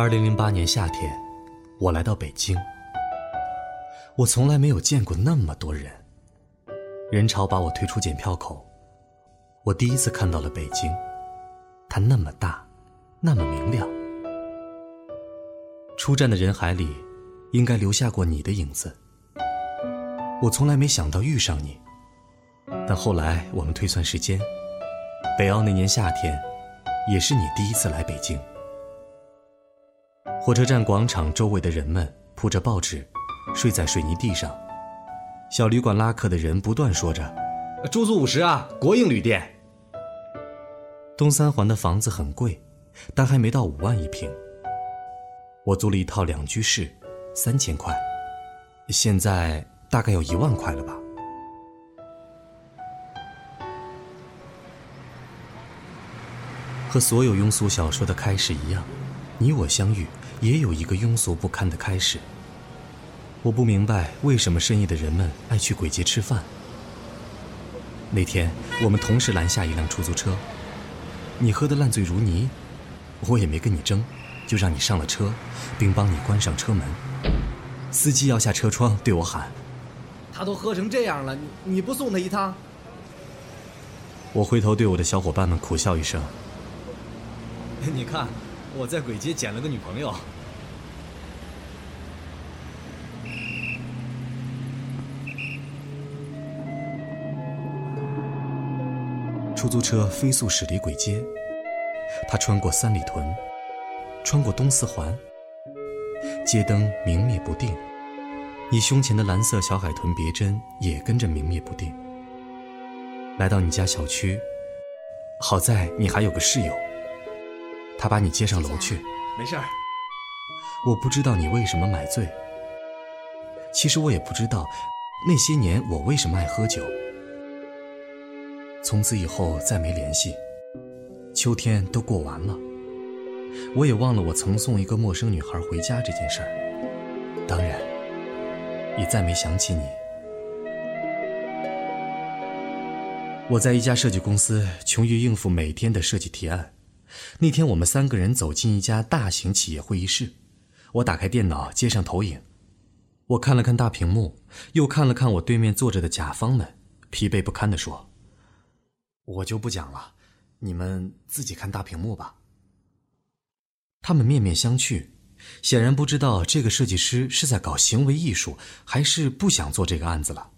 二零零八年夏天，我来到北京。我从来没有见过那么多人，人潮把我推出检票口。我第一次看到了北京，它那么大，那么明亮。出站的人海里，应该留下过你的影子。我从来没想到遇上你，但后来我们推算时间，北奥那年夏天，也是你第一次来北京。火车站广场周围的人们铺着报纸，睡在水泥地上。小旅馆拉客的人不断说着：“住宿五十啊，国营旅店。”东三环的房子很贵，但还没到五万一平。我租了一套两居室，三千块，现在大概有一万块了吧。和所有庸俗小说的开始一样，你我相遇。也有一个庸俗不堪的开始。我不明白为什么深夜的人们爱去鬼街吃饭。那天我们同时拦下一辆出租车，你喝得烂醉如泥，我也没跟你争，就让你上了车，并帮你关上车门。司机摇下车窗对我喊：“他都喝成这样了，你你不送他一趟？”我回头对我的小伙伴们苦笑一声：“你看。”我在鬼街捡了个女朋友。出租车飞速驶离鬼街，他穿过三里屯，穿过东四环，街灯明灭不定，你胸前的蓝色小海豚别针也跟着明灭不定。来到你家小区，好在你还有个室友。他把你接上楼去，没事儿。我不知道你为什么买醉，其实我也不知道那些年我为什么爱喝酒。从此以后再没联系，秋天都过完了，我也忘了我曾送一个陌生女孩回家这件事儿。当然，也再没想起你。我在一家设计公司，穷于应付每天的设计提案。那天我们三个人走进一家大型企业会议室，我打开电脑接上投影，我看了看大屏幕，又看了看我对面坐着的甲方们，疲惫不堪地说：“我就不讲了，你们自己看大屏幕吧。”他们面面相觑，显然不知道这个设计师是在搞行为艺术，还是不想做这个案子了。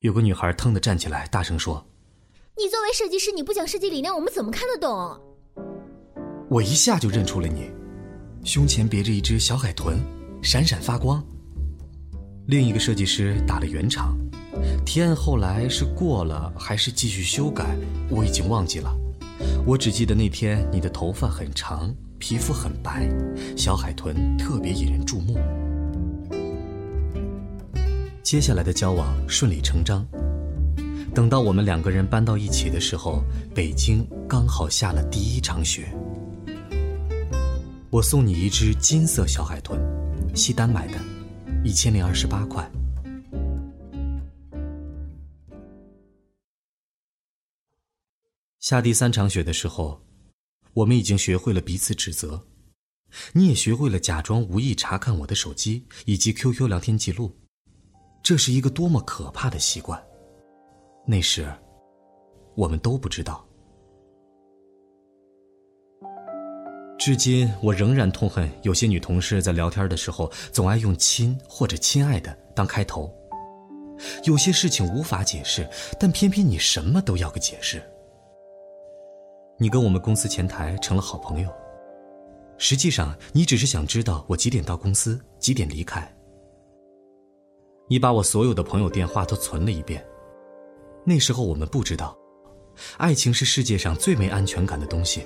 有个女孩腾地站起来，大声说：“你作为设计师，你不讲设计理念，我们怎么看得懂？”我一下就认出了你，胸前别着一只小海豚，闪闪发光。另一个设计师打了圆场，提案后来是过了还是继续修改，我已经忘记了。我只记得那天你的头发很长，皮肤很白，小海豚特别引人注目。接下来的交往顺理成章。等到我们两个人搬到一起的时候，北京刚好下了第一场雪。我送你一只金色小海豚，西单买的，一千零二十八块。下第三场雪的时候，我们已经学会了彼此指责，你也学会了假装无意查看我的手机以及 QQ 聊天记录，这是一个多么可怕的习惯。那时，我们都不知道。至今，我仍然痛恨有些女同事在聊天的时候总爱用“亲”或者“亲爱的”当开头。有些事情无法解释，但偏偏你什么都要个解释。你跟我们公司前台成了好朋友，实际上你只是想知道我几点到公司，几点离开。你把我所有的朋友电话都存了一遍。那时候我们不知道，爱情是世界上最没安全感的东西。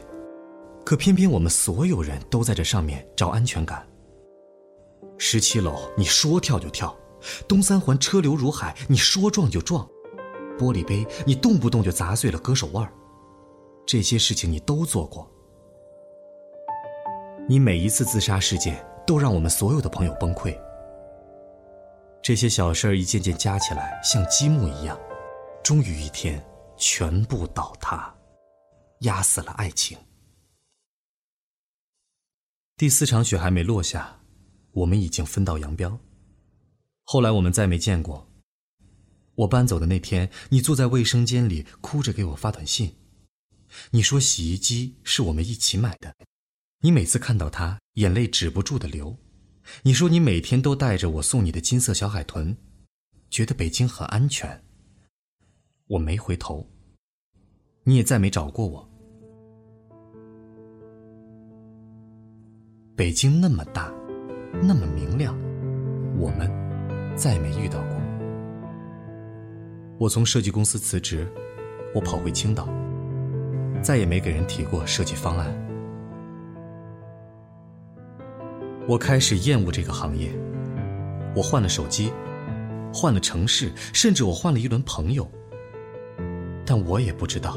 可偏偏我们所有人都在这上面找安全感。十七楼，你说跳就跳；东三环车流如海，你说撞就撞；玻璃杯，你动不动就砸碎了，割手腕这些事情你都做过。你每一次自杀事件都让我们所有的朋友崩溃。这些小事儿一件件加起来，像积木一样，终于一天全部倒塌，压死了爱情。第四场雪还没落下，我们已经分道扬镳。后来我们再没见过。我搬走的那天，你坐在卫生间里哭着给我发短信，你说洗衣机是我们一起买的，你每次看到它，眼泪止不住的流。你说你每天都带着我送你的金色小海豚，觉得北京很安全。我没回头，你也再没找过我。北京那么大，那么明亮，我们再没遇到过。我从设计公司辞职，我跑回青岛，再也没给人提过设计方案。我开始厌恶这个行业，我换了手机，换了城市，甚至我换了一轮朋友。但我也不知道，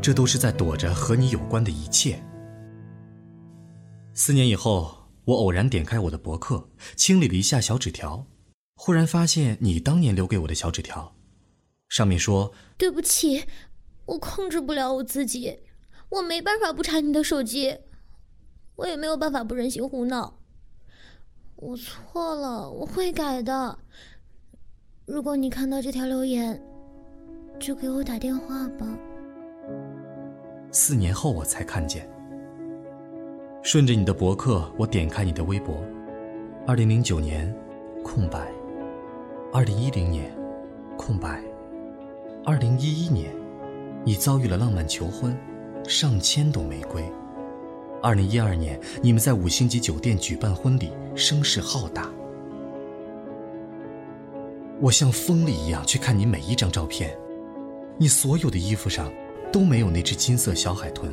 这都是在躲着和你有关的一切。四年以后，我偶然点开我的博客，清理了一下小纸条，忽然发现你当年留给我的小纸条，上面说：“对不起，我控制不了我自己，我没办法不查你的手机，我也没有办法不忍心胡闹。我错了，我会改的。如果你看到这条留言，就给我打电话吧。”四年后我才看见。顺着你的博客，我点开你的微博。二零零九年，空白。二零一零年，空白。二零一一年，你遭遇了浪漫求婚，上千朵玫瑰。二零一二年，你们在五星级酒店举办婚礼，声势浩大。我像疯了一样去看你每一张照片，你所有的衣服上都没有那只金色小海豚。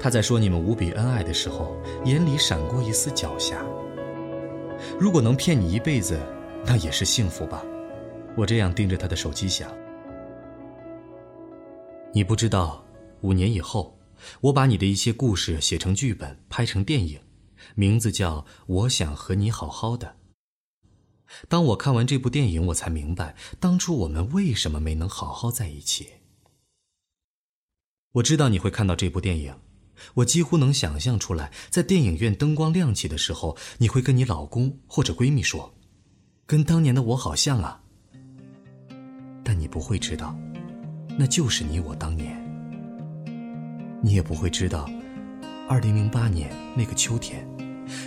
他在说你们无比恩爱的时候，眼里闪过一丝狡黠。如果能骗你一辈子，那也是幸福吧。我这样盯着他的手机想。你不知道，五年以后，我把你的一些故事写成剧本，拍成电影，名字叫《我想和你好好的》。当我看完这部电影，我才明白当初我们为什么没能好好在一起。我知道你会看到这部电影。我几乎能想象出来，在电影院灯光亮起的时候，你会跟你老公或者闺蜜说：“跟当年的我好像啊。”但你不会知道，那就是你我当年。你也不会知道，二零零八年那个秋天，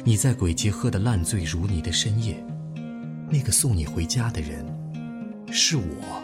你在鬼街喝得烂醉如泥的深夜，那个送你回家的人，是我。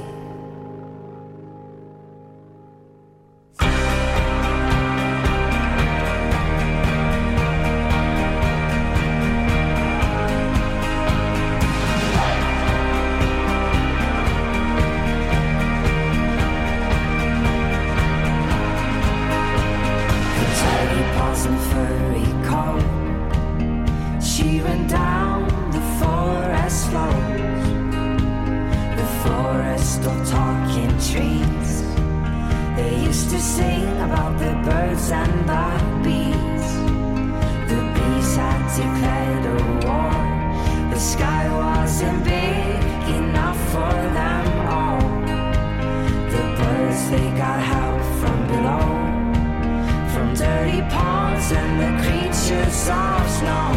forest of talking trees. They used to sing about the birds and the bees. The bees had declared a war. The sky wasn't big enough for them all. The birds, they got help from below, from dirty ponds and the creatures of snow.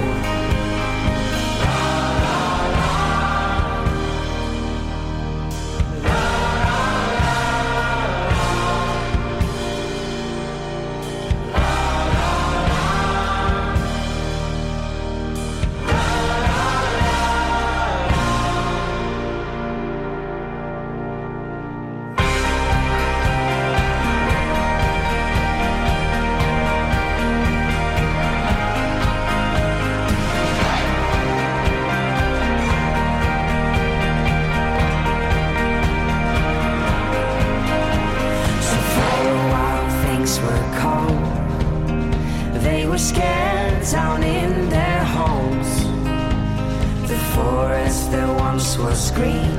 forest that once was green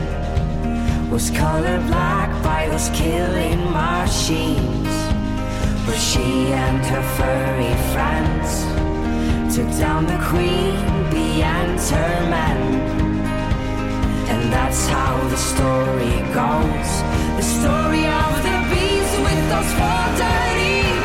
was colored black by those killing machines. But she and her furry friends took down the queen bee and her men. And that's how the story goes the story of the bees with those four dirty.